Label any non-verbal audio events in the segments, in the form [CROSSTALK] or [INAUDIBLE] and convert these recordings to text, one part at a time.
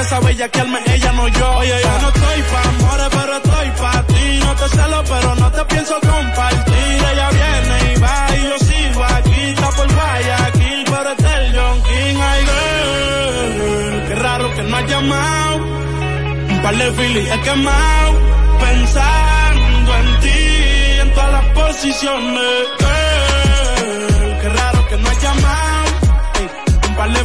empieza a bellaquearme, ella no yo. Oye, yo no estoy pa' amores, pero estoy pa' ti. No te celo, pero no te pienso compartir. Ella viene y va y yo sigo aquí. Está por Guayaquil, pero este el John King. Ay, girl, qué raro que no has llamado. Un par de filis he quemado. Pensando en ti, en todas las posiciones. Girl, qué raro que no has llamado. Un par de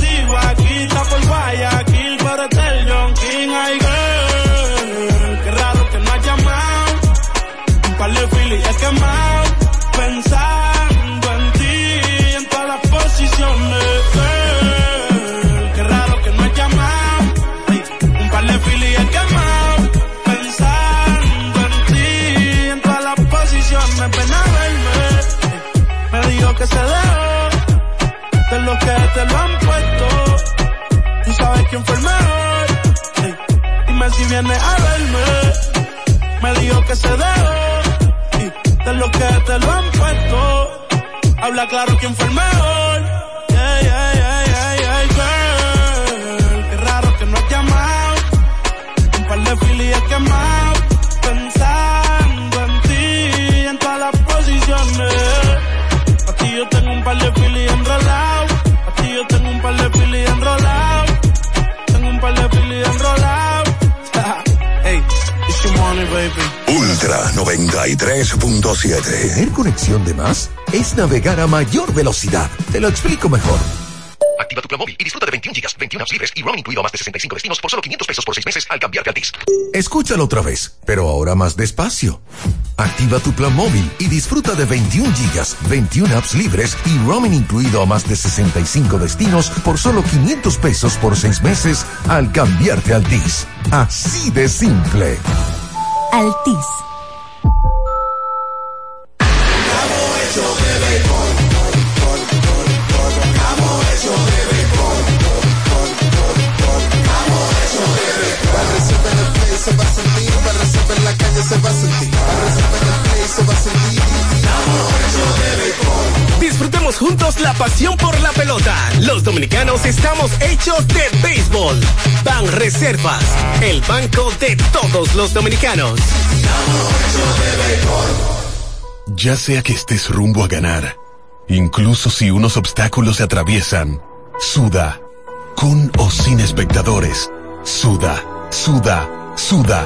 Ay, girl, qué raro que no has llamado. Un par de filis he quemado. Pensando en ti, en todas las posiciones. Girl, qué raro que no has llamado. Un par de filis he quemado. Pensando en ti, en todas las posiciones. Ven a verme. Me dijo que se dejó de los que te lo han puesto. Tú sabes quién fue el mejor. Si viene a verme. Me dijo que se dejó. Y de los que te lo han puesto. Habla claro quién fue el mejor. Yeah, yeah, yeah, yeah, yeah, girl. Qué raro que no has llamado. Un par de filis he quemado. Ultra 93.7. Tener conexión de más es navegar a mayor velocidad. Te lo explico mejor. Activa tu plan móvil y disfruta de 21 gigas, 21 apps libres y roaming incluido a más de 65 destinos por solo 500 pesos por 6 meses al cambiarte a Altis. Escúchalo otra vez, pero ahora más despacio. Activa tu plan móvil y disfruta de 21 gigas, 21 apps libres y roaming incluido a más de 65 destinos por solo 500 pesos por 6 meses al cambiarte a Altis. Así de simple. Altis. Se va a sentir, para se va a sentir. Disfrutemos juntos la pasión por la pelota. Los dominicanos estamos hechos de béisbol. Ban Reservas, el banco de todos los dominicanos. Ya sea que estés rumbo a ganar, incluso si unos obstáculos se atraviesan, suda, con o sin espectadores, suda, suda, suda,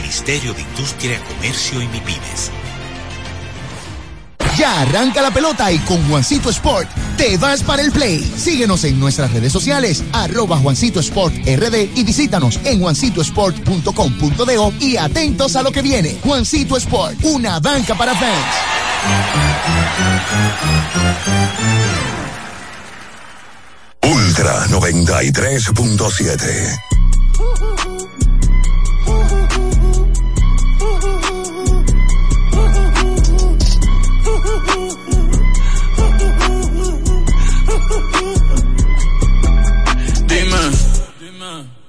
Ministerio de Industria, Comercio y MIPIMES. Ya arranca la pelota y con Juancito Sport te vas para el play. Síguenos en nuestras redes sociales, arroba Juancito Sport RD y visítanos en juancitosport.com.de y atentos a lo que viene. Juancito Sport, una banca para fans. Ultra 93.7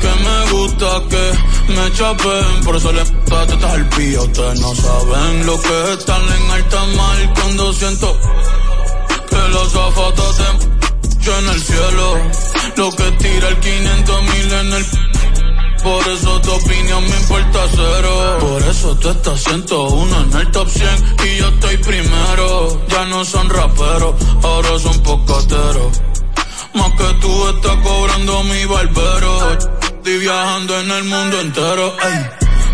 que me gusta que me chapen. Por eso le estás al pía. Ustedes no saben lo que es estar en alta mar cuando siento que los zapatos te en el cielo. Lo que tira el 500 mil en el por eso tu opinión me importa cero. Por eso tú estás 101 en el top 100 y yo estoy primero. Ya no son raperos, ahora son pocateros. Más que tú estás cobrando mi barbero. Viajando en el mundo entero.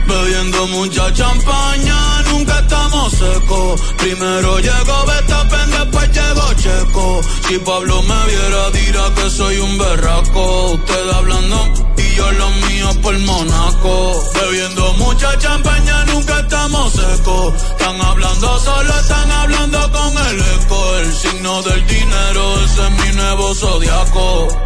Bebiendo mucha champaña, nunca estamos secos. Primero llegó Betapen, después llegó Checo. Si Pablo me viera, dirá que soy un berraco. Usted hablando y yo lo mío por Monaco. Bebiendo mucha champaña, nunca estamos secos. Están hablando solo, están hablando con el eco. El signo del dinero, ese es mi nuevo zodiaco.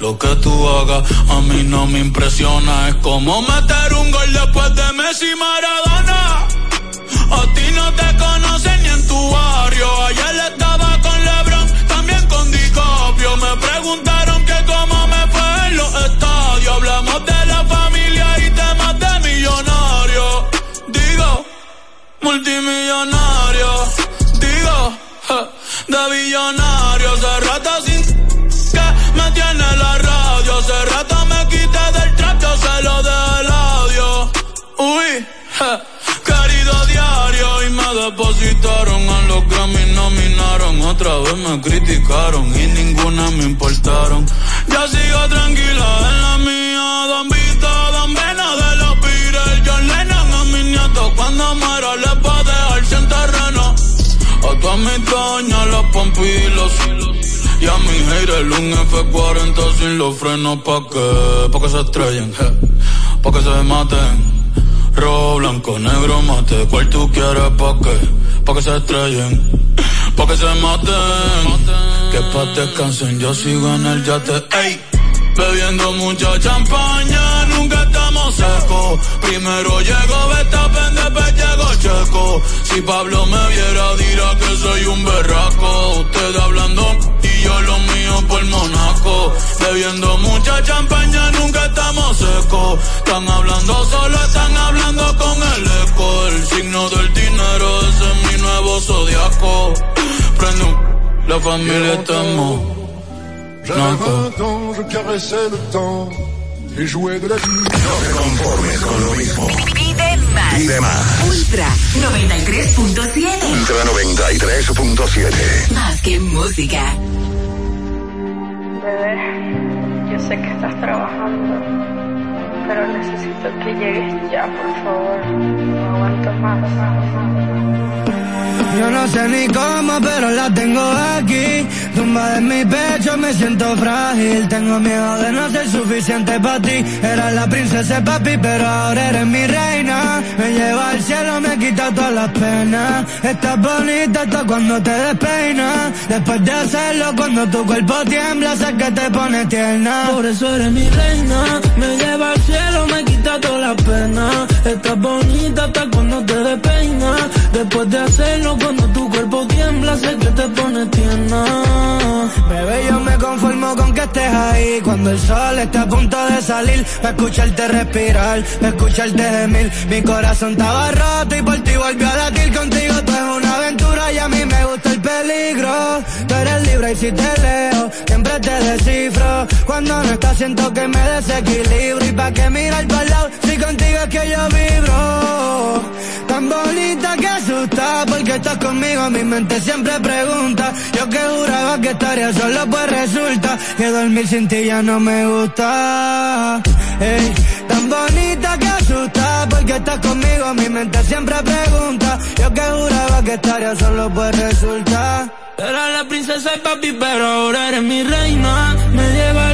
Lo que tú hagas a mí no me impresiona. Es como meter un gol después de Messi Maradona. A ti no te conocen ni en tu barrio. Ayer estaba con LeBron, también con DiCaprio. Me preguntaron que cómo me fue en los estadios. Hablamos de la familia y temas de millonarios. Digo, multimillonario. Digo, de billonario. Se me tiene la radio. Hace rato me quité del trap, yo se lo de el audio. Uy, querido diario. Y me depositaron a los Grammy, nominaron. Otra vez me criticaron y ninguna me importaron. Ya sigo tranquila en la mía. Don Vito, Don Vena de los Beatles. John Lennon a mis nietos. Cuando muera les a dejar sin terreno. A todas mis doñas, los pompilos. Y a mi haters un F40 sin los frenos pa' que, pa' que se estrellen, pa' que se maten. Rojo, blanco, negro, mate, cual tú quieres pa' que, pa' que se estrellen, pa' que se maten. Que pa' descansen, yo sigo en el yate, ey. Bebiendo mucha champaña, nunca estamos secos. Primero llegó Betapen, después llegó Checo. Si Pablo me viera, dirá que soy un berraco. Usted hablando mío por Monaco. Bebiendo mucha champaña, nunca estamos secos. Están hablando solo, están hablando con el eco. El signo del dinero, ese es mi nuevo zodiaco. Prende un, la familia estamos. J'avais 20 ans, je caressais le temps et jouais de la vie. No te conformes con lo mismo. Pide más. Pide más. Ultra 93.7. Ultra 93.7. Más que música. Bebé, yo sé que estás trabajando, pero necesito que llegues ya, por favor. No aguanto más, más. Yo no sé ni cómo, pero la tengo aquí. Tumba en mi pecho, me siento frágil. Tengo miedo de no ser suficiente para ti. Eras la princesa papi, pero ahora eres mi reina. Me lleva al cielo, me quita todas las penas. Estás bonita hasta cuando te despeinas. Después de hacerlo, cuando tu cuerpo tiembla, sé que te pone tierna. Por eso eres mi reina. Me lleva al cielo, me quita todas las penas. Estás bonita hasta cuando te despeinas. Después de hacerlo, cuando tu cuerpo tiembla, sé que te pone tierna. Bebé, yo me conformo con que estés ahí. Cuando el sol esté a punto de salir, para escucharte respirar, para escucharte gemir. Mi corazón estaba roto y por ti volvió a latir. Contigo tú es una aventura y a mí me gusta el peligro. Tú eres libre y si te leo, siempre te descifro. Cuando no estás, siento que me desequilibro. Y pa' que mirar para lado, si contigo es que yo vibro. Tan bonita que asusta, porque estás conmigo, mi mente siempre pregunta. Yo que juraba que estaría solo, pues resulta que dormir sin ti ya no me gusta. Ey, tan bonita que asusta, porque estás conmigo, mi mente siempre pregunta. Yo que juraba que estaría solo, pues resulta. Era la princesa y papi, pero ahora eres mi reina. Me lleva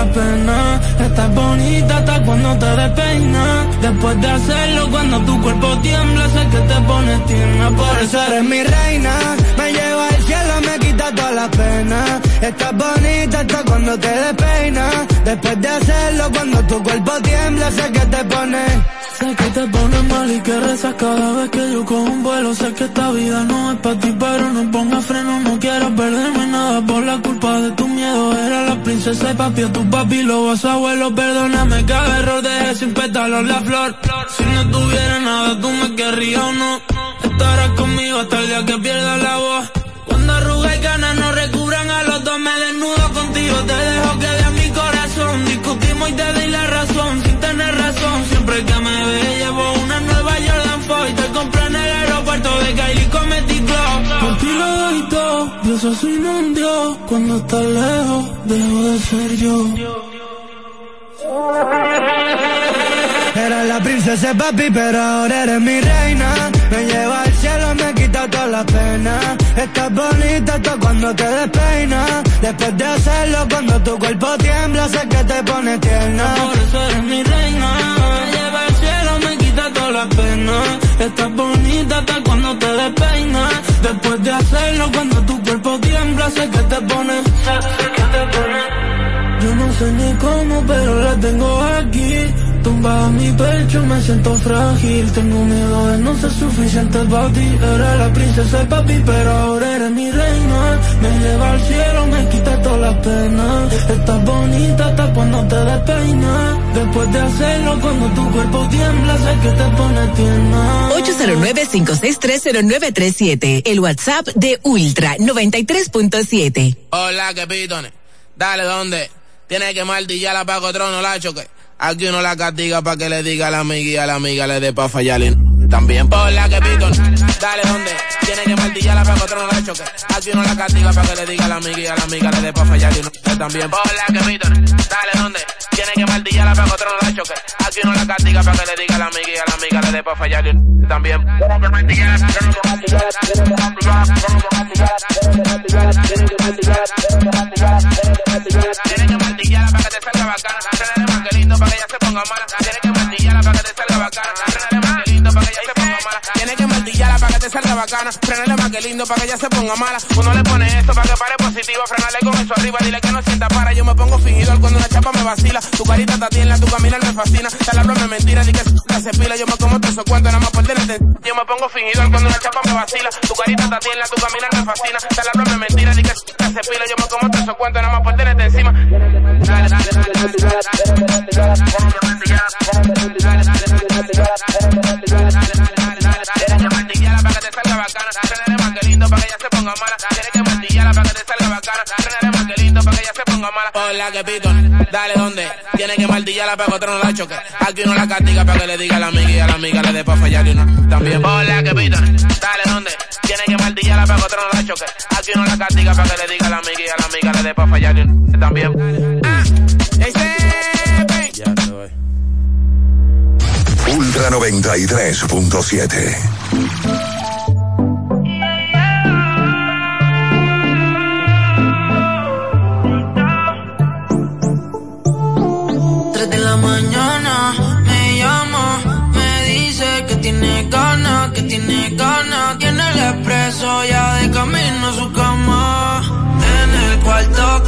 Estás bonita hasta cuando te despeinas. Después de hacerlo, cuando tu cuerpo tiembla, sé que te pones tierna. Por eso eres mi reina, me lleva al cielo, me quita todas las penas. Estás bonita hasta cuando te despeinas. Después de hacerlo, cuando tu cuerpo tiembla, sé que te pones. Sé que te pones mal y que rezas cada vez que yo cojo un vuelo. Sé que esta vida no es para ti, pero no pongas freno. No quiero perderme nada por la culpa de tu miedo. Era la princesa y papi, a tu papi, lo vas abuelo. Perdóname cada error, dejé sin pétalos la flor. Si no tuviera nada, tú me querrías o no. Estarás conmigo hasta el día que pierda la voz. Cuando arruga y ganas no recubran a los dos, me desnudo contigo. Te dejo que veas mi corazón. Discutimos y te doy la razón, sin tener compré en el aeropuerto de Kylie Club. Por ti lo doy todo, Dios un Dios. Cuando estás lejos, dejo de ser yo. Era la princesa papi, pero ahora eres mi reina. Me lleva al cielo, me quita todas las penas. Estás bonita hasta cuando te despeinas. Después de hacerlo, cuando tu cuerpo tiembla, sé que te pone tierna. Por eso eres mi reina. Me lleva al cielo, me quita todas las penas. Estás bonita hasta cuando te despeinas. Después de hacerlo, cuando tu cuerpo tiembla, sé que te pones, que te pones. Yo no sé ni cómo, pero la tengo aquí. Tumbada en mi pecho, me siento frágil. Tengo miedo de no ser suficiente para ti. Era la princesa y papi, pero ahora eres mi reina. Me lleva al cielo, me quita todas las penas. Estás bonita hasta cuando te despeinas. Después de hacerlo, cuando tu cuerpo tiembla, sé que te pone tierna. 809-5630937. El WhatsApp de Ultra 93.7. Hola, que pitones. Dale, ¿dónde? Tiene que martillar para que otro no la choque. Aquí uno la castiga pa' que le diga a la amiga y a la amiga le dé pa' fallarle. También por la que piton, dale donde, tiene que martillarla para que otro no la choque. Aquí uno la castiga pa' que le diga a la amiga y a la amiga le dé pa' fallarle. También por la que piton, dale donde, tiene que martillarla para que otro no la choque. Aquí uno la castiga pa' que le diga a la amiga y a la amiga le dé pa' fallarle. También. Tiene que martillarla para que te salga bacana ponga mala. Tiene que martillarla para que te salga bacana. Frenale más que lindo para que ella se ponga mala. Tiene que martillarla para que te salga bacana. Frenale más que lindo para que ella se ponga mala. Uno le pone esto para que pare positivo. Frenale con eso arriba. Dile que no sienta para. Yo me pongo fingidor cuando una chapa me vacila. Tu carita está tierna, tu caminar me fascina. Te la broma es mentira. Di que se pila. Yo me como todo eso cuento nada más por tenerte. Yo me pongo fingidor cuando una chapa me vacila. Tu carita está tierna, tu caminar me fascina. Te la broma es mentira. Di que se pila. Yo me como todo eso cuento nada más por tenerte encima. Hola, que pito. Dale, ¿dónde? Tiene que martillarla para otro no la choque. Aquí uno la castiga para que le diga a la amiga y a la amiga le dé pa' fallarle uno. También. Hola, que pito. Dale, ¿dónde? Tiene que martillarla para que otro no la choque. Aquí uno la castiga para que le diga a la amiga y a la amiga le dé pa' fallarle uno. También. El expreso ya de camino su cama. En el cuarto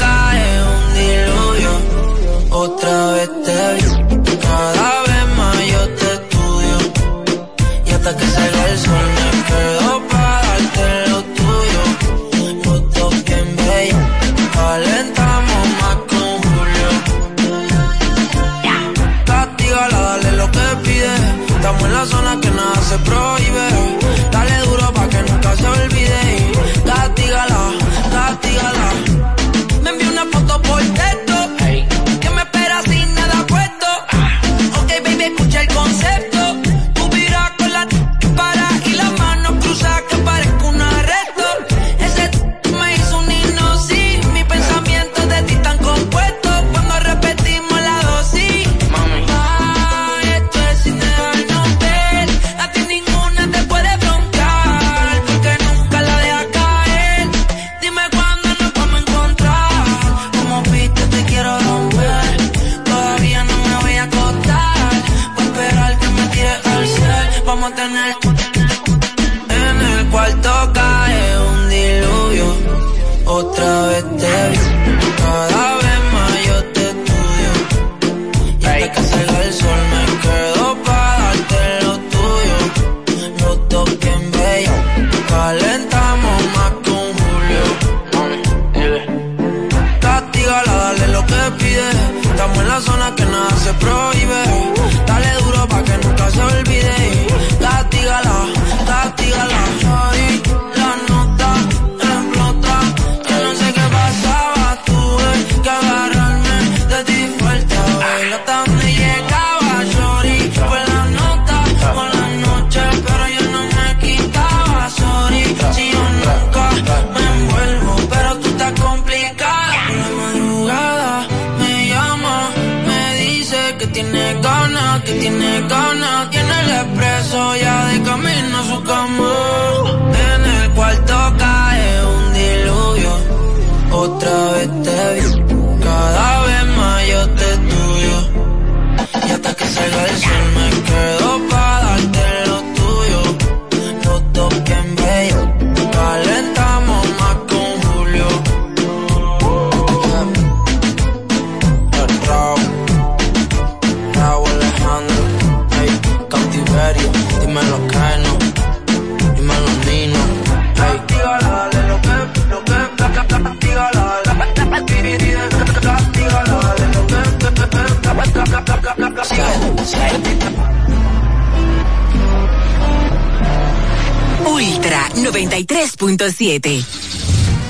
93.7.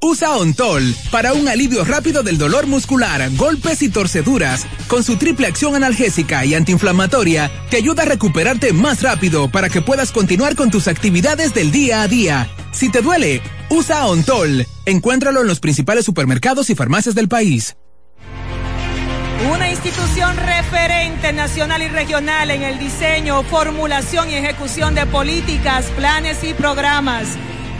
Usa Ontol para un alivio rápido del dolor muscular, golpes y torceduras. Con su triple acción analgésica y antiinflamatoria, te ayuda a recuperarte más rápido para que puedas continuar con tus actividades del día a día. Si te duele, usa Ontol. Encuéntralo en los principales supermercados y farmacias del país. Una institución referente nacional y regional en el diseño, formulación y ejecución de políticas, planes y programas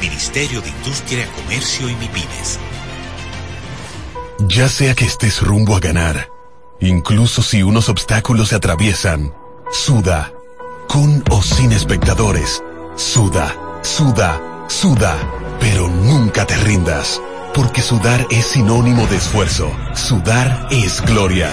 Ministerio de Industria, Comercio y MIPIMES. Ya sea que estés rumbo a ganar, incluso si unos obstáculos se atraviesan, suda, con o sin espectadores, suda, suda, suda, pero nunca te rindas, porque sudar es sinónimo de esfuerzo, sudar es gloria.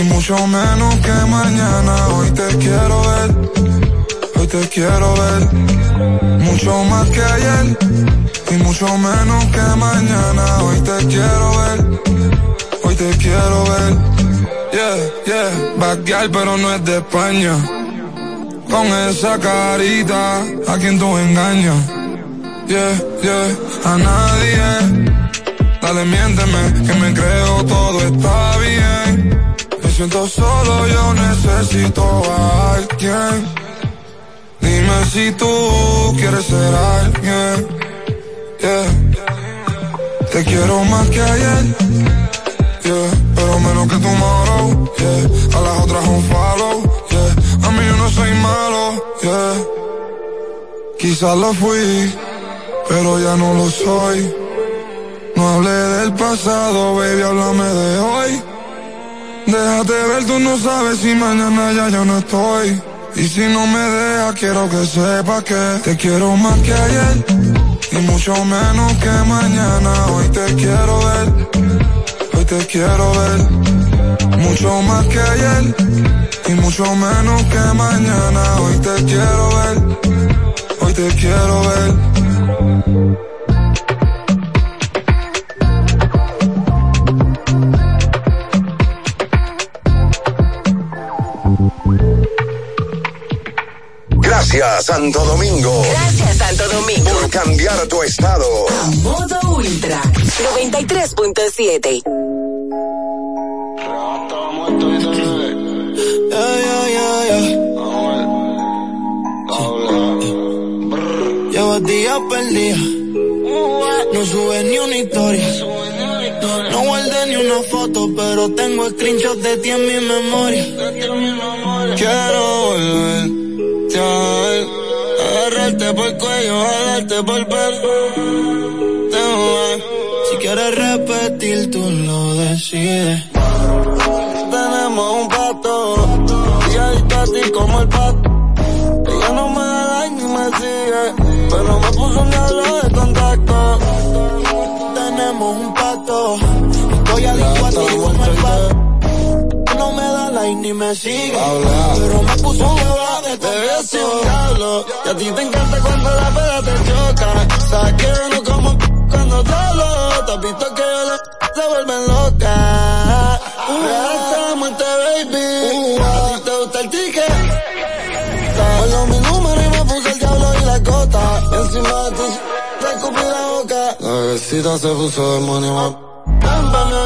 y mucho menos que mañana. Hoy te quiero ver, hoy te quiero ver. Mucho más que ayer y mucho menos que mañana. Hoy te quiero ver, hoy te quiero ver. Yeah, yeah, backyard pero no es de España. Con esa carita, a quien tú engañas. Yeah, yeah, a nadie. Dale, miénteme, que me creo todo está bien. Siento solo, yo necesito a alguien. Dime si tú quieres ser alguien. Yeah. Te quiero más que ayer. Yeah. Pero menos que tomorrow. Yeah. A las otras un follow. A mí yo no soy malo. Yeah. Quizás lo fui, pero ya no lo soy. No hablé del pasado, baby, háblame de hoy. Déjate ver, tú no sabes si mañana ya yo no estoy. Y si no me dejas, quiero que sepas que te quiero más que ayer. Y mucho menos que mañana. Hoy te quiero ver. Hoy te quiero ver. Mucho más que ayer. Y mucho menos que mañana. Hoy te quiero ver. Hoy te quiero ver. Gracias, Santo Domingo. Gracias, Santo Domingo. Por cambiar tu estado. A modo ultra 93.7. Llevo días perdidos. No sube ni una historia. No guardé ni una foto, pero tengo screenshot de ti en mi memoria. Quiero volver ver, agarrarte por el cuello, jalarte por el pelo. Si quieres repetir, tú lo decides. Tenemos un pato, y adicto a ti como el pato. Ella no me da like ni me sigue, pero me puso un diablo de contacto. Tenemos un pato, estoy adicto a ti como el pato. No me da like ni me sigue, pero me puso un diablo de contacto. diablo, y a ti te encanta cuando la peda te choca. Sabes que yo no como cuando te hablo, te has visto que yo le se vuelven loca. Uh, muerte, baby. A ti te gusta el ticket. Ponlo mi número y me puse el diablo y la gota. Encima de ti, te escupí la boca. La bebecita se puso demonio. Ven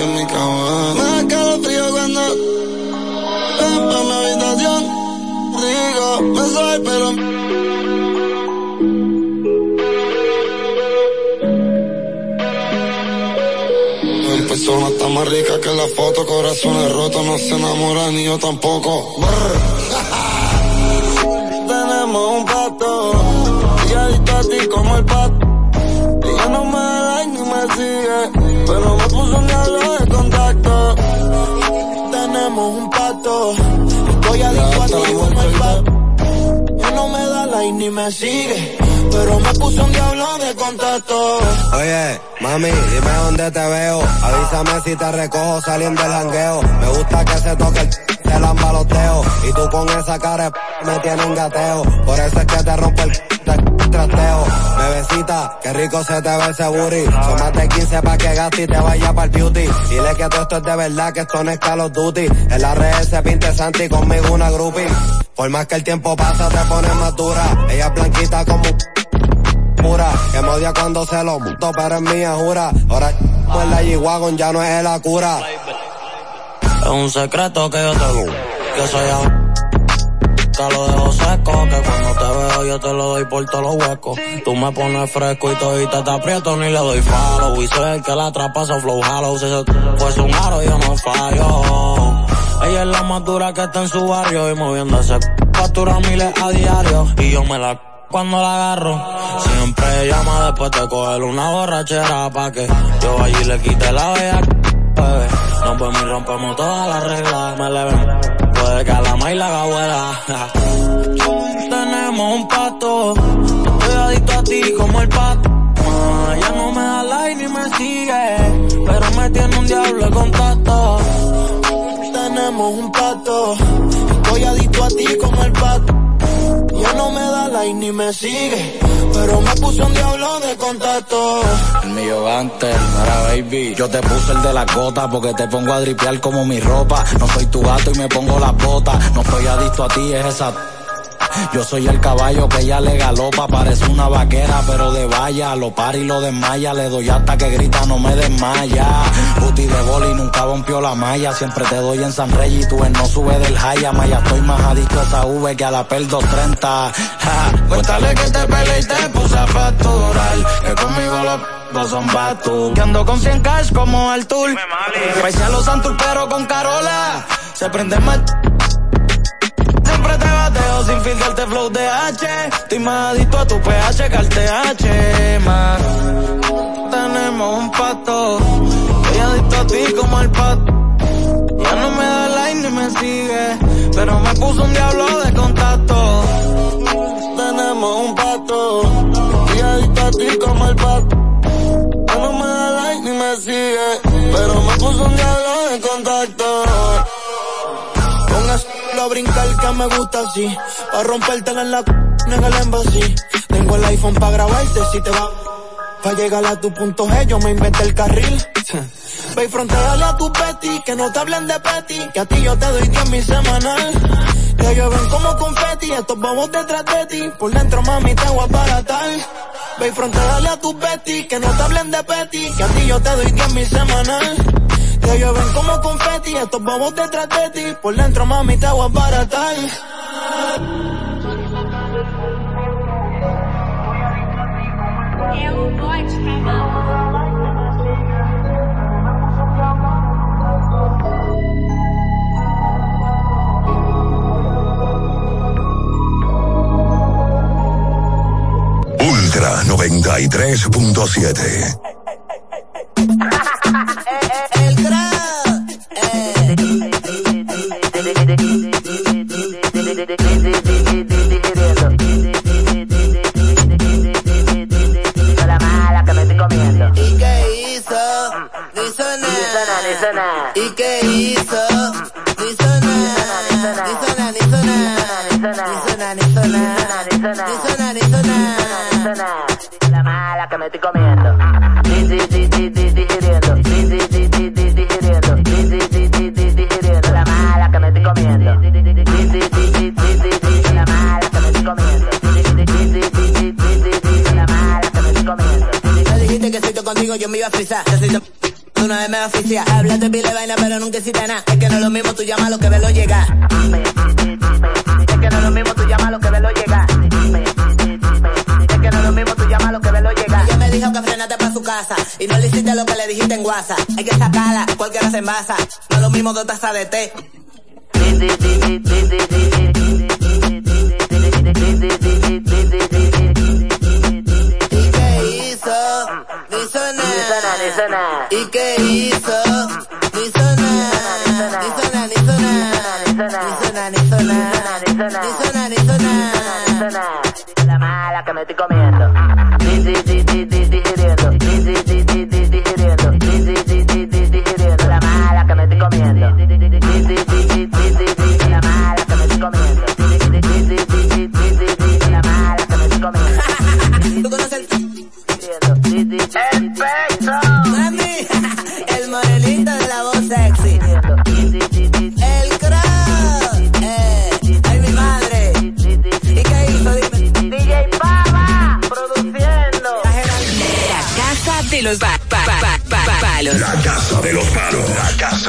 aquí en mi cama. Me da calofrío cuando ven pa' mi habitación, rico. Me soy pero persona está más rica que la foto, corazones rotos, no se enamoran ni yo tampoco. [LAUGHS] Tenemos un pato, y adicto a ti como el pato. Ella no me da ni me sigue, pero me puso un diablo ni me sigue, pero me puso un diablo de contacto. Oye, mami, dime dónde te veo. Avísame si te recojo saliendo del jangueo. Me gusta que se toque el te dedos. Y tú con esa cara me tienes un gateo. Por eso es que te rompo el te trasteo. Bebecita, qué rico se te ve ese booty. Son más de 15 pa' que gaste y te vaya para el beauty. Dile que todo esto es de verdad, que esto no es Call of Duty. En la red se pinte Santi conmigo una groupie. Por más que el tiempo pasa te pones más dura. Ella blanquita como pura. Que me odia cuando se lo muto, pero es mía, jura. Ahora pues la G-Wagon ya no es la cura. Es un secreto que yo te que soy a... Te lo dejo seco, que cuando te veo yo te lo doy por todos los huecos. Tú me pones fresco y todita te aprieto ni le doy follow. Y soy el que la atrapa, so flow hollow. Si eso fuese un aro yo no fallo. Ella es la más dura que está en su barrio y moviéndose factura miles a diario. Y yo me la cuando la agarro. Siempre llama después de coger una borrachera pa' que yo allí le quite la bella bebé. Nos vemos rompemos todas las reglas. Me le ven. Puede que a la maíz la haga abuela. Tenemos un pato. Estoy adicto a ti como el pato. Ah, ya no me da like ni me sigue. Pero me tiene un diablo de contacto. Tenemos un pato. Estoy adicto a ti como el pato. Ya no me da like ni me sigue. Pero me puso un diablo de contacto. El mío antes, mira baby. Yo te puse el de la gota porque te pongo a dripear como mi ropa. No soy tu gato y me pongo las botas. No estoy adicto a ti, es esa. Yo soy el caballo que ella le galopa, parece una vaquera, pero de valla, lo para y lo desmaya, le doy hasta que grita, no me desmaya. Booty de boli nunca rompió la malla, siempre te doy en San Rey y tú en no sube del Jaya, Maya, estoy más adicto a esa V que a la PEL 230. Ja, cuéntale que te peleé y te puse a facturar, que conmigo los dos son batu. Que ando con 100 cash como el tour. Pese a los Santur pero con Carola, se prende más siempre te bateo sin filtrarte flow de H. Estoy más adicto a tu pH que al TH, más. Tenemos un pato, estoy adicto a ti como al pato. Ya no me da like ni me sigue, pero me puso un diablo de contacto. Tenemos un pato, estoy adicto a ti como el pato. Ya no me da like ni me sigue, pero me puso un diablo de contacto. Ponga a brincar que me gusta así. Pa' rompértela en la c- en el embassy. Tengo el iPhone pa' grabarte si te va. Pa' llegar a tu punto G, yo me inventé el carril. [LAUGHS] Ve y fronteale a tu peti, que no te hablen de peti, que a ti yo te doy 10 mil semanal. Te llueven como confeti, estos bobos detrás de ti, por dentro mami te voy a baratar. Ve y fronteale a tu peti, que no te hablen de peti, que a ti yo te doy 10 mil semanal. Te llueven como confeti, estos bobos detrás de ti, por dentro mami te voy a baratar. Ultra 93.7. la mala que me estoy comiendo. ¿Y qué hizo? No hizo nada. ¿Y qué hizo? No nada. Nada, nada. Nada, nada. Nada, nada. Mala que me estoy comiendo. Digiriendo. La mala que me estoy comiendo. Contigo yo me iba a de tú una vez me oficia. Hablaste pile vaina pero nunca hiciste nada. Es que no es lo mismo tú llamas lo que verlo llegar. Es que no es lo mismo tú llamas lo que verlo llegar. Es que no es lo mismo tú llamas lo que verlo llegar. Ella me dijo que frenate pa' su casa y no le hiciste lo que le dijiste en WhatsApp. Hay que sacarla, cualquiera se envasa. No es lo mismo dos tazas de té. ¿Y qué hizo? Hizo nada. ¿Y qué hizo?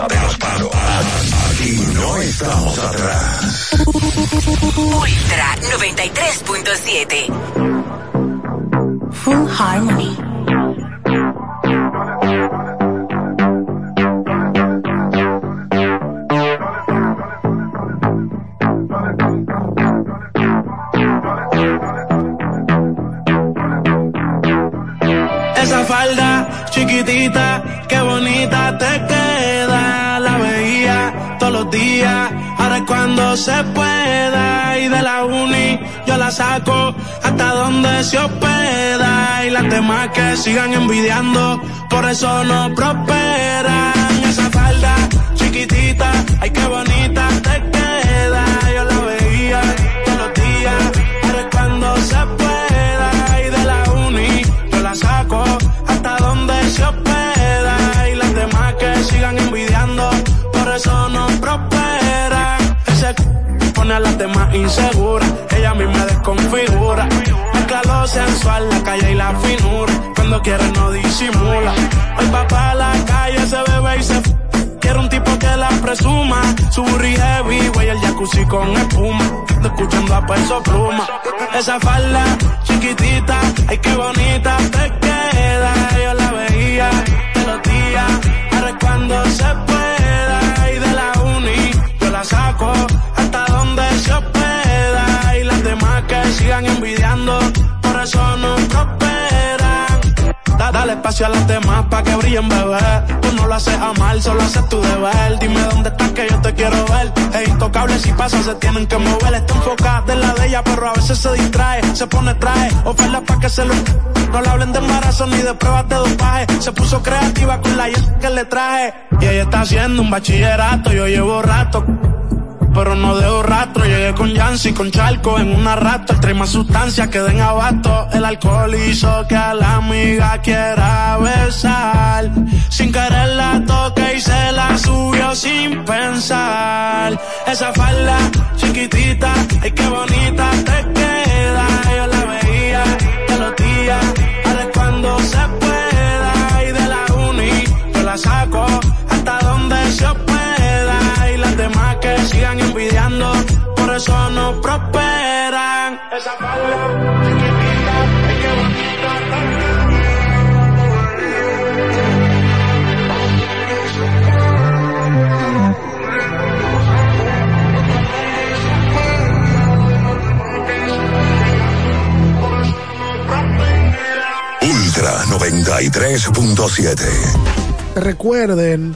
Casa de los. Aquí no estamos atrás. Ultra 93.7. Full Harmony. Se pueda. Y de la uni yo la saco hasta donde se hospeda. Y las demás que sigan envidiando, por eso no prosperan. Esa falda chiquitita, ay qué bonita te queda. Yo la veía todos los días, ahora es cuando se pueda. Y de la uni yo la saco hasta donde se hospeda. Inseguras, ella a mí me desconfigura. Mezcla lo sensual, la calle y la finura. Cuando quiere no disimula. Hoy va pa' la calle, se bebe y se f- Quiero un tipo que la presuma. Su burri heavy, güey, el jacuzzi con espuma. Ando Escuchando a peso pluma. Esa falda chiquitita, ay qué bonita te queda. Yo la veía todos los días, ahora cuando se pueda. Y de la uni, yo la saco demás que sigan envidiando, por eso no prosperan. Da- Dale espacio a las demás pa' que brillen, bebé. Tú no lo haces a mal, solo haces tu deber. Dime dónde estás que yo te quiero ver. Es intocable si pasa, se tienen que mover. Está enfocada en la de ella, pero a veces se distrae. Se pone traje, oferta pa' que se lo. No le hablen de embarazo ni de pruebas de dopaje. Se puso creativa con la que le traje. Y ella está haciendo un bachillerato, yo llevo rato pero no dejo rastro. Llegué con Yancy, con Charco en una rato. Trae más sustancias que den abasto. El alcohol hizo que a la amiga quiera besar. Sin querer la toque y se la subió sin pensar. Esa falda chiquitita, ay qué bonita te queda. Yo la veía todos los días, ahora cuando se pueda. Y de la uni, yo la saco hasta donde se por eso no prosperan. Esa falda chiquitita, ay qué bonita Ultra 93.7. Recuerden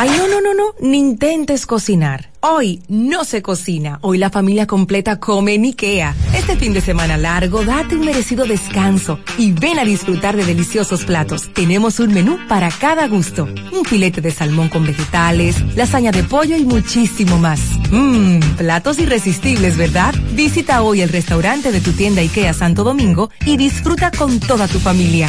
Ay, no, no, no, no, ni intentes cocinar. Hoy no se cocina. Hoy la familia completa come en Ikea. Este fin de semana largo, date un merecido descanso y ven a disfrutar de deliciosos platos. Tenemos un menú para cada gusto. Un filete de salmón con vegetales, lasaña de pollo y muchísimo más. Mmm, platos irresistibles, ¿verdad? Visita hoy el restaurante de tu tienda Ikea Santo Domingo y disfruta con toda tu familia.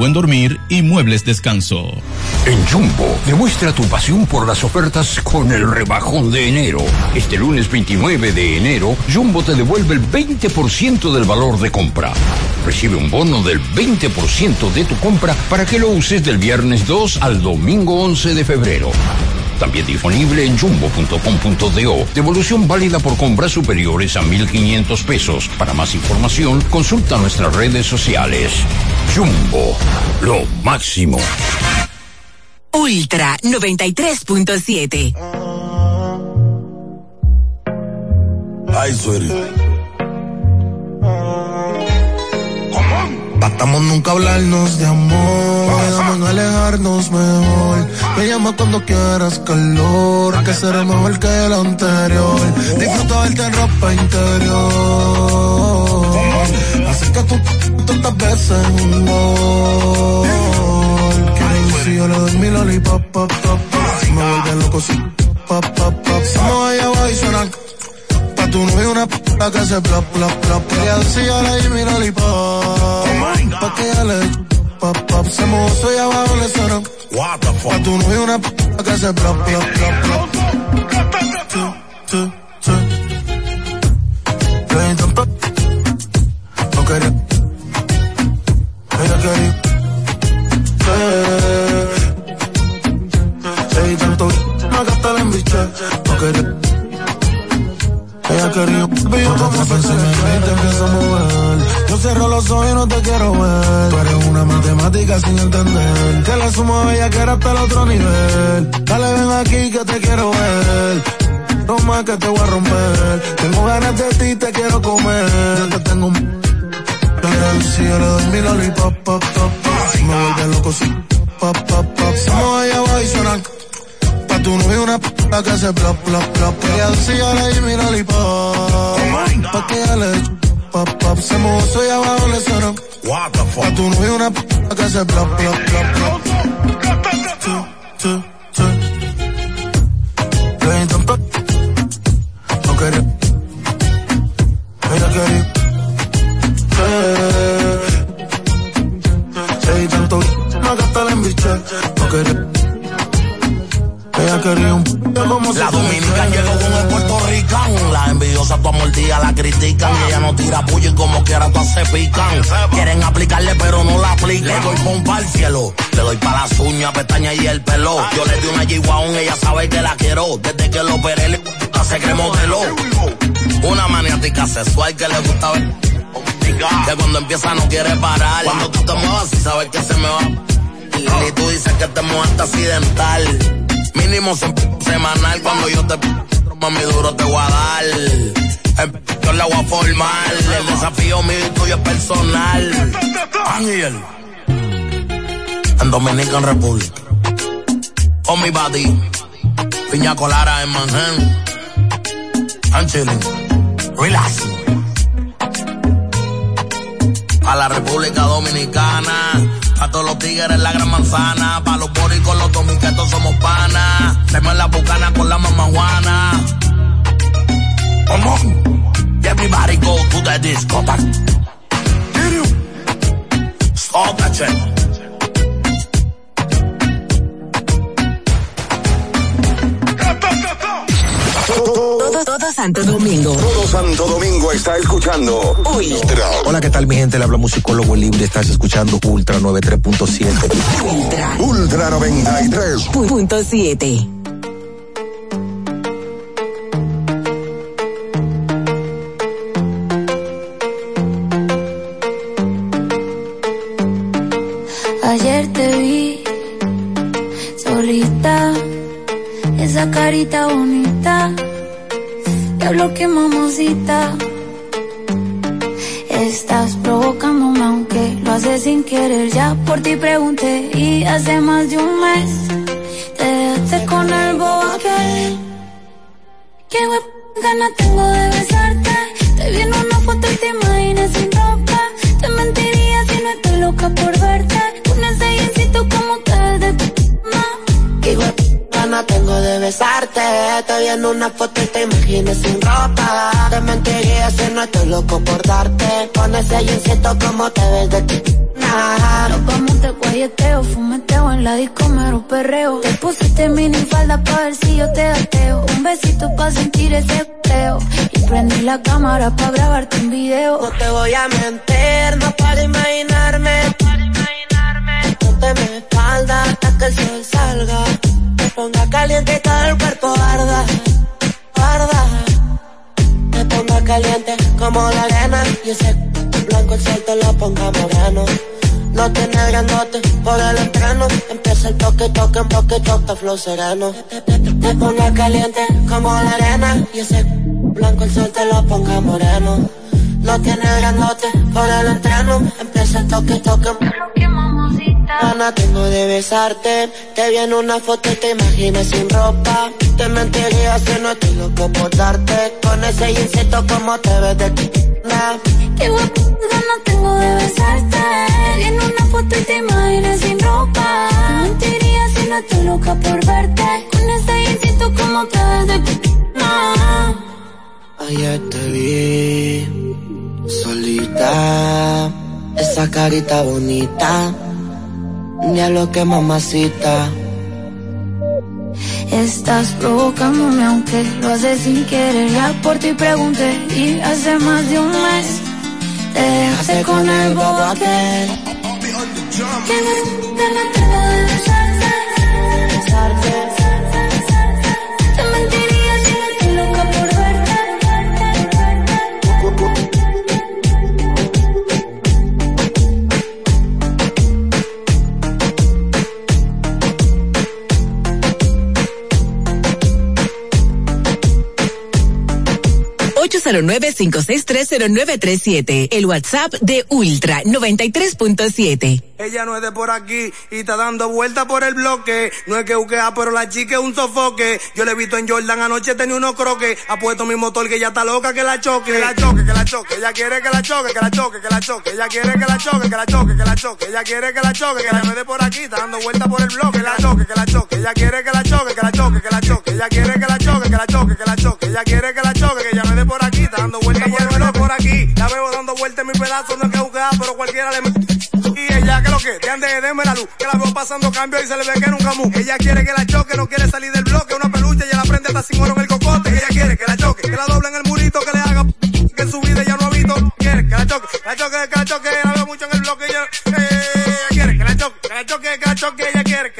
buen dormir y muebles descanso. En Jumbo, demuestra tu pasión por las ofertas con el rebajón de enero. Este lunes 29 de enero, Jumbo te devuelve el 20% del valor de compra. Recibe un bono del 20% de tu compra para que lo uses del viernes 2 al domingo 11 de febrero. También disponible en jumbo.com.do. Devolución válida por compras superiores a 1.500 pesos. Para más información, consulta nuestras redes sociales. Jumbo, lo máximo. Ultra 93.7. Ay, sweetie. Batamos nunca hablarnos de amor, Dejamos alejarnos mejor. Me llama cuando quieras calor, que será mejor que el anterior. Disfruto verte en ropa interior. Así que tú tantas veces en un gol. Quiero si yo le doy mi lollipop, pop, pop, pop. Me vuelve loco si pop, pop, pop. Somos allá abajo y suena Pa' tu novio una p que se plop, plop. Quería decir yo le di mi lollipop. Pa' que ella le pop, pop. Se mojó y abajo le suena. Pa' tu novio una p que se plop, plop, plop, plop. Sí, sí, sí. Le di tanto. No quería. Ella quería. Le di tanto. No gasté la embiché. No quería. Ella quería un yo como pensé en mí te empiezo a mover. Yo cierro los ojos y no te quiero ver. Tú eres una matemática sin entender. Que la suma bella que era hasta el otro nivel. Dale, ven aquí que te quiero ver. Toma que te voy a romper. Tengo ganas de ti, te quiero comer. Yo te tengo un. Si yo le doy mi lollipop, pop, pop, pop. Me vuelve loco, si pop, pop, pop. Somos allá abajo y. Pa' tu novio una p que se plop, plop, plop. Ella si yo le doy mi lollipop. Pa' que ella le dé pop, pop. Se mojó, soy abajo, le suenan. Pa' tu novio una p que se plop, plop, plop, plop. Tú. No quería. Ella quería. Seguí tanto no gasta la. No quería. Ella quería un como La dominicana llegó con el puertorricán. La envidiosa tu mordida la critican. Y ella no tira puño y como quiera todas se pican. Quieren aplicarle pero no la aplican. Le doy pompa al cielo. Le doy pa' las uñas, pestañas y el pelo. Yo le di una G-Wagon, ella sabe que la quiero. Desde que lo operé le gusta se cree modelo. Una maniática sexual que le gusta ver. Que cuando empieza no quiere parar. Cuando tú te muevas sabes que se me va. Y tú dices que te muevaste accidental. Mínimo se- semanal cuando yo te mami duro te voy a dar. En yo la voy a formar. El desafío mío y tuyo es personal. Ángel. En Dominican Republic. Con mi body. Piña colada en Manhattan. I'm. Relax. A la República Dominicana. A todos los tigres la gran manzana. Pa' los boricos, los dominicanos somos panas. Tenemos la bucana con la mamajuana. Come on. Everybody go to the discotheque. Stop that shit. Todo, todo Santo Domingo. Todo Santo Domingo está escuchando Ultra. Hola, ¿qué tal mi gente? Le habla musicólogo libre. Estás escuchando Ultra 93.7. Ultra. Ultra 93. Diablo que mamosita. Estás provocándome aunque lo haces sin querer, ya por ti pregunté y hace más de un mes te dejaste con el bobo aquel. Qué ganas tengo de besarte, te vi en una foto y te imaginas sin ropa, te mentiría si no estoy loca por besarte. Estoy viendo una foto y te imaginas sin ropa. Te mentiría si no estoy loco por darte. Con ese jeansito como te ves de ti. Nos vamos de guayeteo, fumeteo en la disco, mero perreo. Te pusiste mini falda pa' ver si yo te gateo. Un besito pa' sentir ese peo. Y prendí la cámara pa' grabarte un video. No te voy a mentir, no para imaginarme. Ponte mi espalda hasta que el sol salga. Ponga caliente y todo el cuerpo arda, arda. Me ponga caliente como la arena y ese blanco el sol te lo ponga moreno. No tiene grandote por el entreno. Empieza el toque, toque, toque, toque, flow sereno. Te ponga caliente como la arena y ese blanco el sol te lo ponga moreno. No tiene grandote por el entreno. Empieza el toque, toque. Gana tengo de besarte. Te vi en una foto y te imaginas sin ropa. Te mentiría si no estoy loco por darte. Con ese jeansito como te ves de ti. Nah. Qué guapo, ganas tengo de besarte. En una foto y te imaginas sin ropa. Te mentiría si no estoy loca por verte. Con ese jeansito como te ves de no. Ayer te vi solita, esa carita bonita, diablo que mamacita. Estás provocándome aunque lo haces sin querer. Ya por ti pregunté y hace más de un mes te dejaste con el bobo aquel. Que ganas tengo de besarte. 809-5630937. El WhatsApp de Ultra 93.7. Ella no es de por aquí y está dando vuelta por el bloque. No es que buquea, pero la chica es un sofoque. Yo le he visto en Jordan anoche tenía unos croques. Ha puesto mi motor que ya está loca que la choque. Que la choque, que la choque. Ella quiere que la choque, que la choque, que la choque. Ella quiere que la choque, que la choque, que la choque. Ella quiere que la choque, que la no es de por aquí, está dando vuelta por el bloque. Que la choque, que la choque. Ella quiere que la choque, que la choque, que la choque. Ella quiere que la choque, que la choque, que la choque. Ella quiere que la choque, que ya no es de por aquí, está dando vuelta por el bloque. por aquí. La veo dando vuelta en mi pedazo, no es que buquea, pero cualquiera le y ella que lo que, de ande, déme la luz, que la veo pasando cambio y se le ve que era un. Ella quiere que la choque, no quiere salir del bloque, una peluche y la prende hasta sin oro en el cocote. Ella quiere que la choque, que la doble en el murito, que le haga que su vida ya no ha visto. Quiere que la choque, la choque, que la choque, la veo mucho en el bloque ella, eh, quiere que la choque, que la choque, que la choque,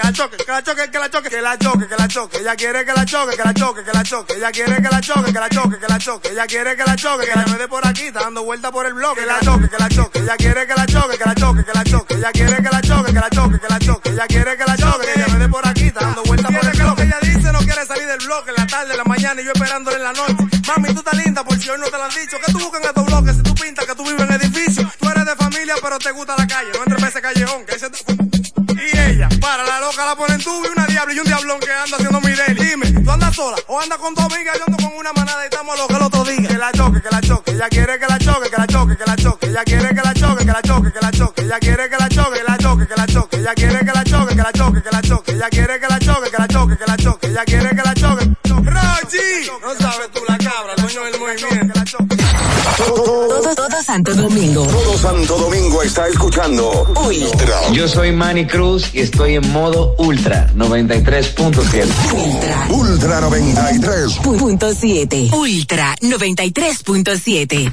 que la choque, que la choque, que la choque, que la choque, que la choque, ella quiere que la choque, que la choque, que la choque, ella quiere que la choque, que la choque, que la choque, ella quiere que la choque, que la me dé por aquí, está dando vuelta por el bloque, que la choque, que la choque, ella quiere que la choque, que la choque, que la choque, ella quiere que la choque, que la choque, que la choque, ella quiere que la choque, que ella me dé por aquí, está dando vuelta por el bloque, ella dice no quiere salir del bloque, en la tarde, en la mañana y yo esperándole en la noche, mami tú estás linda por si hoy no te lo han dicho, que tú buscas en estos bloques, si tú pintas que tú vives en edificio, tú eres de familia pero te gusta la calle, no entres en ese callejón, que ese y ella, para la loca la ponen tú y una diabla y un diablón que anda haciendo mi daily. Dime, ¿tú andas sola o andas con tu amiga? Yo ando con una manada y estamos locos el otro día. Que la choque, que la choque, ella quiere que la choque, que la choque, que la choque, ella quiere que la choque, que la choque, que la choque, ella quiere que la choque, que la choque, que la choque, ella quiere que la choque, que la choque, que la choque, ella quiere que la choque, que la choque, que la choque, ella quiere que la choque. Rochi, no sabes tú la cabra, dueño del movimiento. Todo, todo Santo Domingo. Todo Santo Domingo está escuchando Ultra. Yo soy Manny Cruz y estoy en modo Ultra 93.7. Ultra. Ultra 93. Punto 7. Ultra 93.7.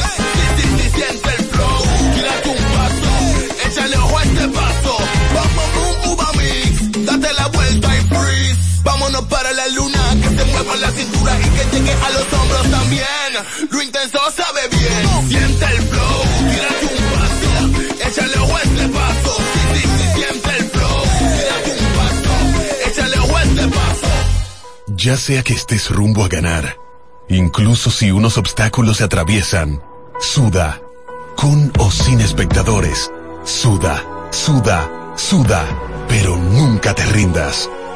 Mueva la cintura y que llegue a los hombros también. Lo intenso sabe bien. Siente el flow. Tírate un paso. Échale a este paso. Sí, sí, sí, siente el flow. Tírate un paso. Échale a este paso. Ya sea que estés rumbo a ganar, incluso si unos obstáculos se atraviesan, suda, con o sin espectadores, suda, suda, suda, pero nunca te rindas,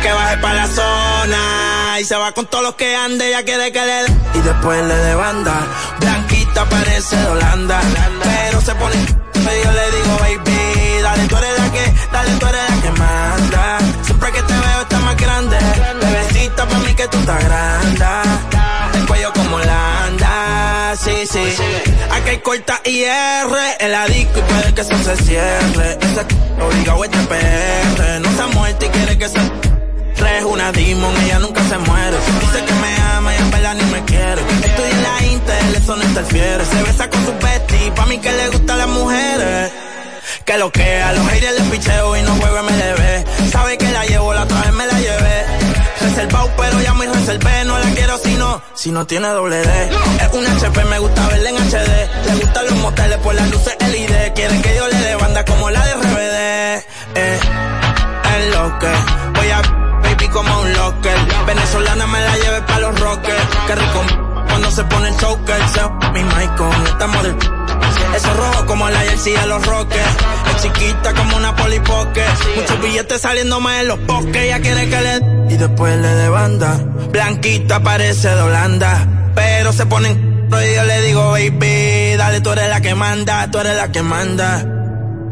que baje pa' la zona. Y se va con todos los que ande, ya quiere que le Y después le de banda, blanquita parece de Holanda. Pero se pone, yo le digo, baby, dale, tú eres la que, dale, tú eres la que manda. Siempre que te veo está más grande, bebecita pa' mí que tú estás grande. El cuello como la anda, sí, sí. Aquí hay corta IR en la disco y puede que eso se cierre. Ese obligado este PR, no se ha muerto y quiere que se es una demon, ella nunca se muere. Dice que me ama y en verdad ni me quiere. Estoy en la Intel, eso no interfiere. Se besa con su bestie, pa' mí que le gustan las mujeres. Que lo que a los haters les picheo y no juego MLB. Sabe que la llevo, la otra vez me la llevé. Reservado, pero ya muy reservé. No la quiero si no, si no tiene doble D. Es un HP, me gusta verla en HD. Le gustan los moteles por las luces LED. Quieren que yo le dé banda como la de RBD. Eh, es lo que como un locker. Venezolana me la lleve pa' los rockers. Qué rico cuando se pone el choker. Mi mic con esta model. Eso rojo como la jersey de los rockers. Es chiquita como una polipoque. Muchos billetes saliendo más en los bosques. Ella quiere que le... Y después le de banda. Blanquita parece de Holanda. Pero se ponen... Y yo le digo, baby, dale, tú eres la que manda, tú eres la que manda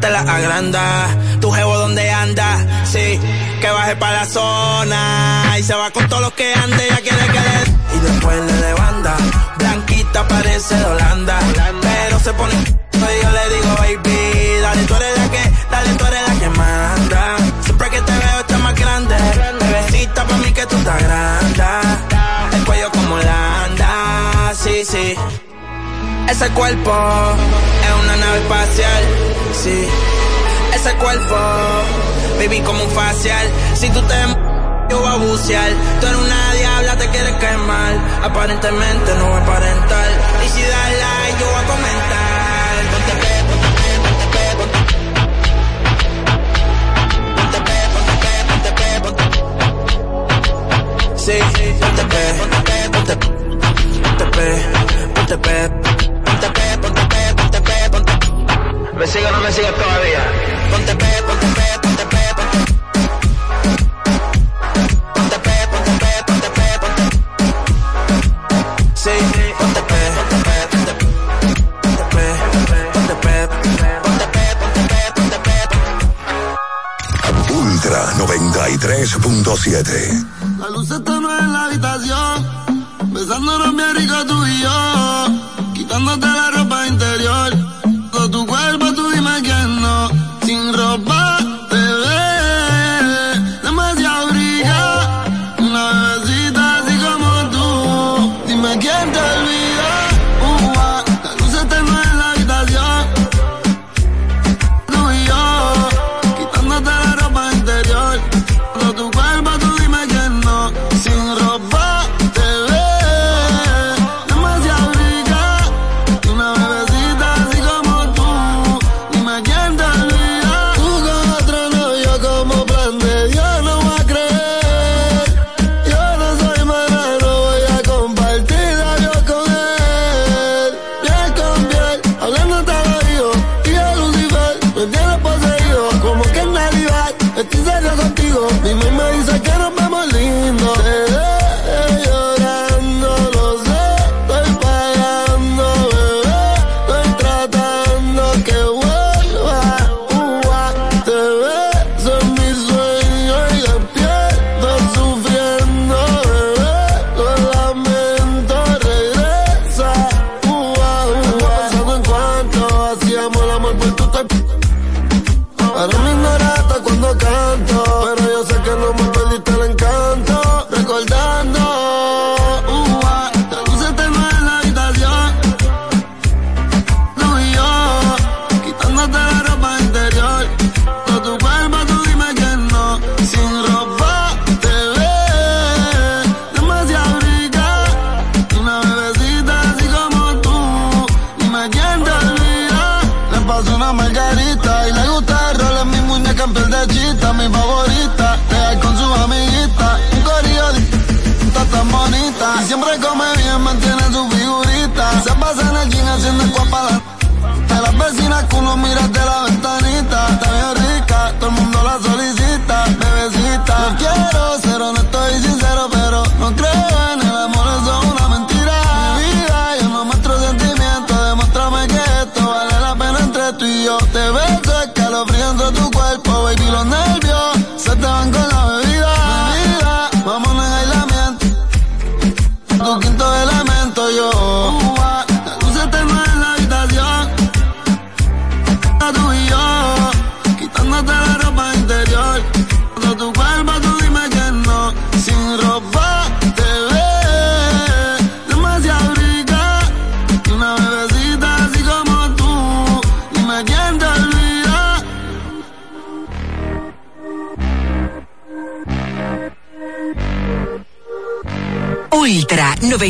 te la agranda. Tu jevo donde anda, sí, que baje pa' la zona. Y se va con todos los que ande, ya quiere que le. Y después le de banda, blanquita parece de Holanda. Pero se pone, y yo le digo, baby, dale, tú eres la que, dale, tú eres la que manda. Siempre que te veo estás más grande, bebecita pa' mí que tú estás grande. Ese cuerpo es una nave espacial, sí. Ese cuerpo, baby, como un facial. Si tú te yo voy a bucear. Tú eres una diabla, te quieres quemar. Aparentemente no voy a aparentar. Y si das like, yo voy a comentar. Ponte pe, ponte pe, ponte pe, ponte Ponte pe, ponte pe, ponte pe, Sí, ponte pe, ponte pe, ponte Ponte pe, ponte pe, ponte pe, ¿Me sigue o no me sigue todavía? Ponte pe, ponte pe, ponte pe, ponte Ponte pe, ponte pe, ponte pe, ponte Sí, ponte pe, ponte pe, ponte Ponte pe, ponte pe, ponte pe, ponte pe, ponte pe, ponte Ultra 93.7. La luz está nueva en la habitación, besándonos bien rico tú y yo, quitándote la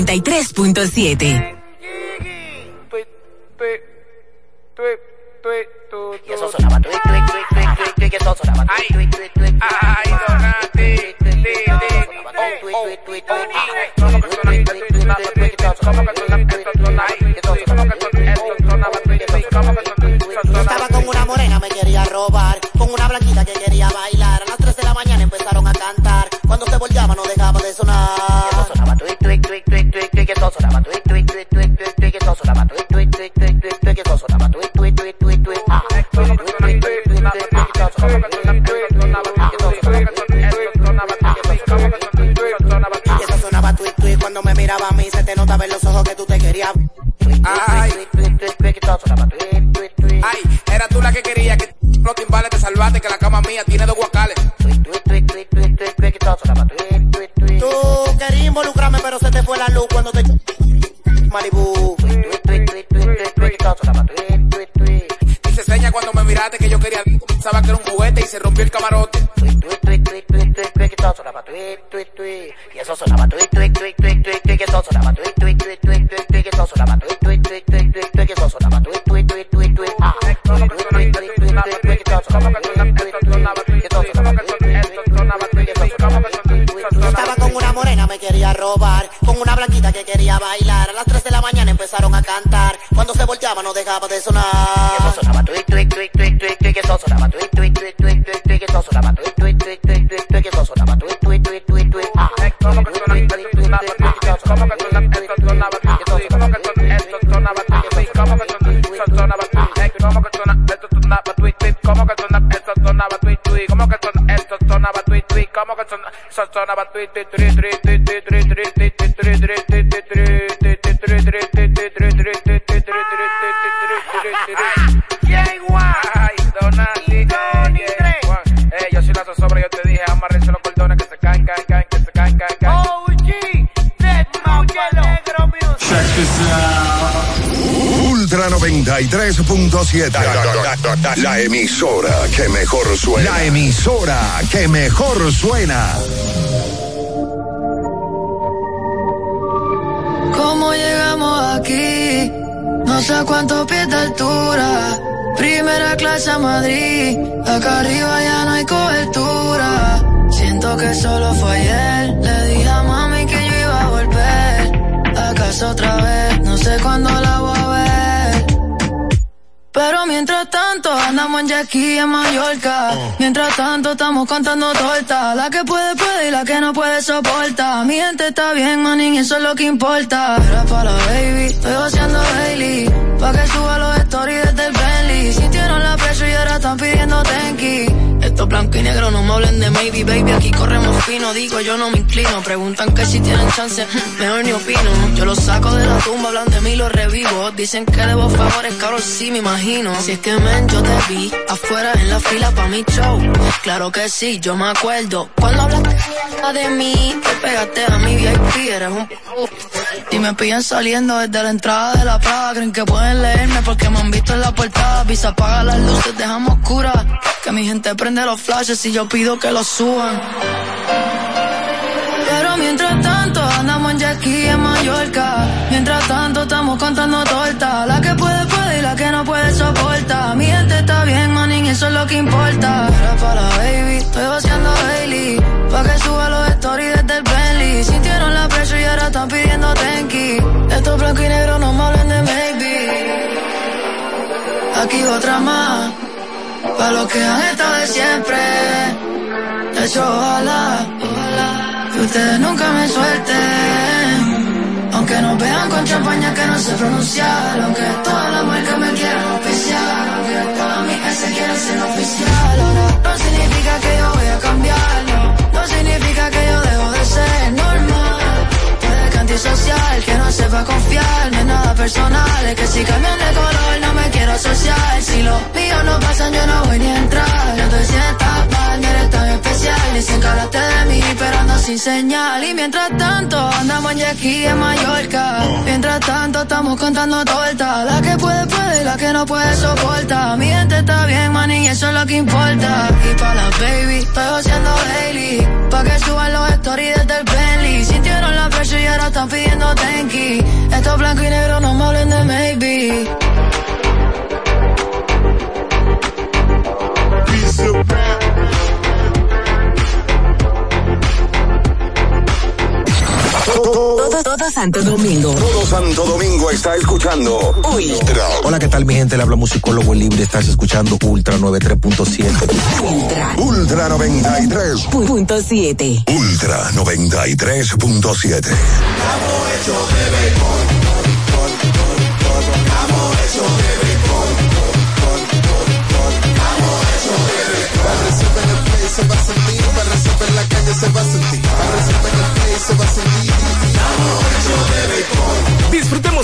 93.7. Estaba con una morena, me quería robar, con una blanquita que quería bailar. A las 3 de la mañana empezaron a cantar. Cuando se volteaba no dejaba de sonar. Donati, Eh, yo soy la zozobra, yo te dije, amárrense los cordones que se caen, caen, caen, que se caen, caen, caen. Ultra 93.7. La, la, la, la emisora que mejor suena. La emisora que mejor suena. No sé cuántos pies de altura. Primera clase a Madrid. Acá arriba ya no hay cobertura. Siento que solo fue ayer. Le dije a mami que yo iba a volver. A casa otra vez. No sé cuándo la voy a ver. Pero mientras tanto andamos en Jackie en Mallorca. Mientras tanto estamos contando tortas. La que puede puede y la que no puede soporta. Mi gente está bien, manín, y eso es lo que importa. Era para la baby, estoy haciendo Bailey. Pa' que suba los Sintieron la presión y ahora están pidiendo tenki. Esto blanco y negro, no me hablen de maybe, baby. Aquí corremos fino, digo, yo no me inclino. Preguntan que si tienen chance, mejor ni opino. Yo los saco de la tumba, hablan de mí, los revivo. Dicen que debo favores, cabrón, sí me imagino. Si es que men, yo te vi afuera en la fila pa' mi show. Claro que sí, yo me acuerdo. Cuando hablaste de mí, te pegaste a mi VIP, eres un. Y me pillan saliendo desde la entrada de la Prada. Creen que pueden leerme porque me Pisa, apaga las luces, dejamos oscuras. Que mi gente prende los flashes y yo pido que los suban. Pero mientras tanto andamos en Jackie en Mallorca. Mientras tanto estamos contando tortas. La que puede puede y la que no puede soporta. Mi eso es lo que importa. Era para baby, estoy vaciando Bailey. Pa' que suba los stories desde el Bentley. Sintieron la presión y ahora están pidiendo tenki. Estos blanco y negro no me hablen de maybe. Aquí otra más. Pa' los que han estado de siempre. Eso ojalá, ojalá. Que ustedes nunca me suelten. Aunque nos vean con champaña que no sé pronunciar. Aunque todas las marcas me quieran oficial. Aunque todas mis se quieran ser oficial. No significa que yo voy a cambiar. No, no significa que yo dejo de ser normal. Antisocial, que no sepa confiar. No es nada personal. Es que si cambian de color no me quiero asociar. Si los míos no pasan, yo no voy ni a entrar. Yo estoy sienta mal, no eres tan especial. Dicen que hablaste de mí, pero ando sin señal. Y mientras tanto, andamos en aquí en Mallorca. Mientras tanto, estamos contando torta. La que puede, puede, y la que no puede, soporta. Mi gente está bien, man, y eso es lo que importa. Y para la baby, estoy haciendo Hailey. Pa' que suban los stories desde el Bentley. Sintieron la presión y ahora están pidiendo tenki. Esto blanco y negro, no me hablen de maybe. Todo, todo Santo Domingo. Todo Santo Domingo está escuchando Ultra. Hola, ¿qué tal mi gente? Le habla musicólogo libre. Estás escuchando Ultra 93.7. Ultra. Ultra 93. Punto 7. Ultra 93.7. se va a sentir, para resolver la calle se va a sentir, para resolver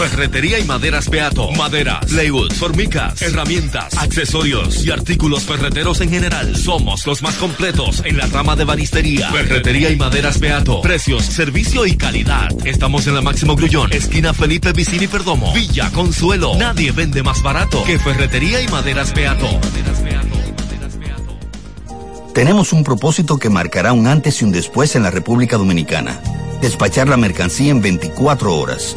Ferretería y maderas Beato. Maderas, plywood, formicas, herramientas, accesorios y artículos ferreteros en general. Somos los más completos en la rama de banistería. Ferretería y maderas Beato. Precios, servicio y calidad. Estamos en la Máximo Grullón, esquina Felipe Vicini Perdomo. Villa Consuelo. Nadie vende más barato que Ferretería y maderas Beato. Tenemos un propósito que marcará un antes y un después en la República Dominicana. Despachar la mercancía en 24 horas.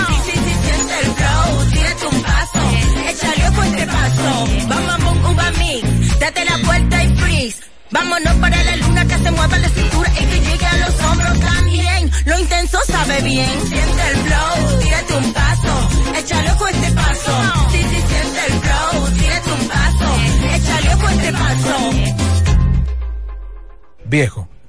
Vámonos para la luna que se mueva la cintura y que llegue a los hombros también. Lo intenso sabe bien, siente el flow, tírate un paso, échale a este paso. Sí, sí, siente el flow, tírate un paso, échale a este paso. Viejo,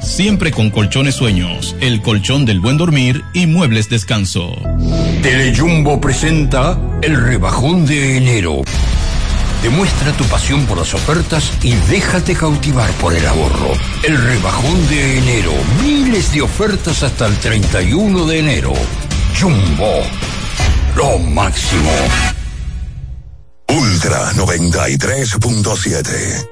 siempre con colchones sueños, el colchón del buen dormir y muebles descanso. Telejumbo presenta el rebajón de enero. Demuestra tu pasión por las ofertas y déjate cautivar por el ahorro. El rebajón de enero. Miles de ofertas hasta el 31 de enero. Jumbo. Lo máximo. Ultra 93.7.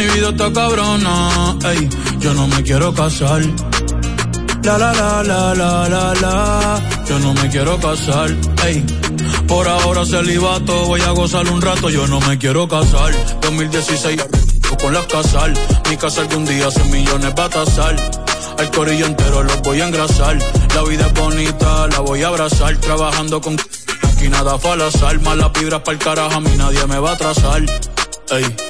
Mi vida está cabrona, ey, yo no me quiero casar. La la la la la la la, yo no me quiero casar, ey. Por ahora celibato, voy a gozar un rato, yo no me quiero casar. 2016 con las casal, mi casa algún día 100 millones va a tasar. Al corillo entero los voy a engrasar. La vida es bonita, la voy a abrazar. Trabajando con aquí nada fue al azar. Malas vibras para el carajo, a mí nadie me va a atrasar. Ey.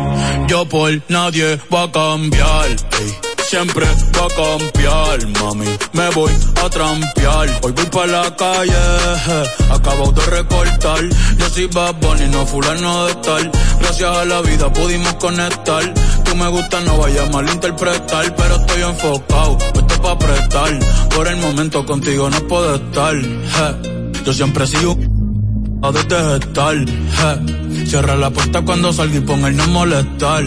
yo por nadie voy a cambiar. Ey siempre va a cambiar, mami. Me voy a trampear. Hoy voy pa' la calle, acabo de recortar. Yo soy Bad Bunny, no fulano de tal. Gracias a la vida pudimos conectar. Tú me gusta, no vayas a malinterpretar. Pero estoy enfocado, esto pa' apretar. Por el momento contigo no puedo estar. Yo siempre sigo a desde estar. Cierra la puerta cuando salga y pon el no molestar.